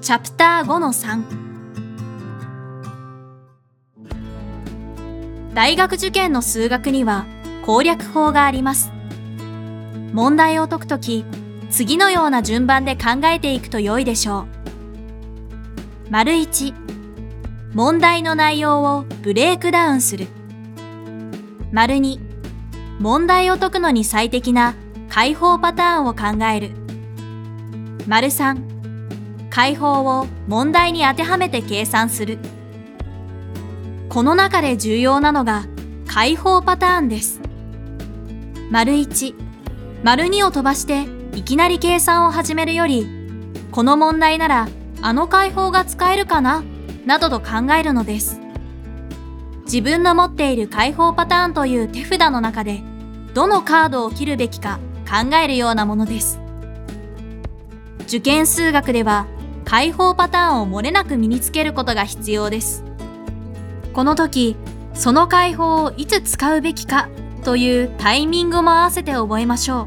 チャプター5の3大学受験の数学には攻略法があります。問題を解くとき、次のような順番で考えていくと良いでしょう。1、問題の内容をブレイクダウンする。2、問題を解くのに最適な解法パターンを考える。丸3、解法を問題に当てはめて計算する。この中で重要なのが解法パターンです。丸1、丸2を飛ばしていきなり計算を始めるより、この問題ならあの解法が使えるかな？などと考えるのです。自分の持っている解放パターンという手札の中で、どのカードを切るべきか考えるようなものです。受験数学では、解放パターンを漏れなく身につけることが必要です。この時、その解放をいつ使うべきかというタイミングも合わせて覚えましょ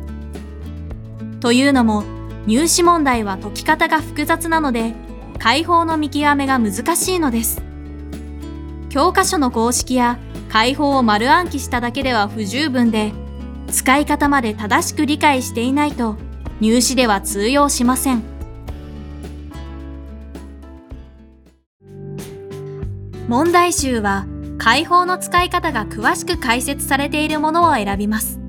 う。というのも、入試問題は解き方が複雑なので、解放の見極めが難しいのです。教科書の公式や解放を丸暗記しただけでは不十分で、使い方まで正しく理解していないと入試では通用しません。問題集は解放の使い方が詳しく解説されているものを選びます。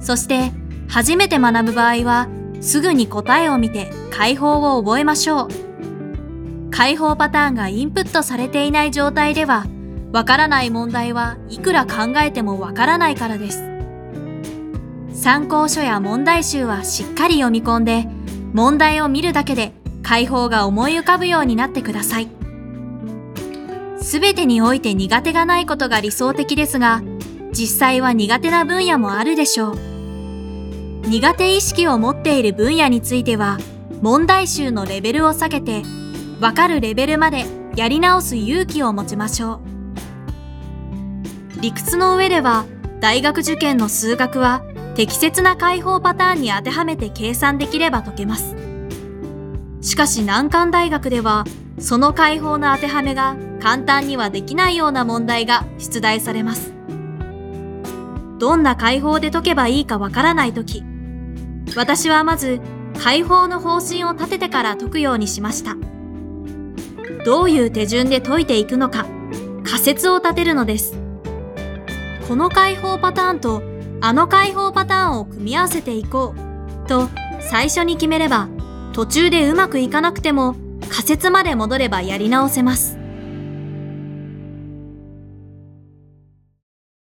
そして初めて学ぶ場合はすぐに答えを見て解放を覚えましょう。解放パターンがインプットされていない状態ではわからない問題はいくら考えてもわからないからです。参考書や問題集はしっかり読み込んで問題を見るだけで解放が思い浮かぶようになってください。すべてにおいて苦手がないことが理想的ですが、実際は苦手な分野もあるでしょう。苦手意識を持っている分野については、問題集のレベルを下げて、わかるレベルまでやり直す勇気を持ちましょう。理屈の上では、大学受験の数学は適切な解放パターンに当てはめて計算できれば解けます。しかし難関大学では、その解放の当てはめが簡単にはできないような問題が出題されます。どんな解放で解けばいいかわからないとき、私はまず解放の方針を立ててから解くようにしました。どういう手順で解いていくのか、仮説を立てるのです。この解放パターンとあの解放パターンを組み合わせていこうと最初に決めれば途中でうまくいかなくても仮説まで戻ればやり直せます。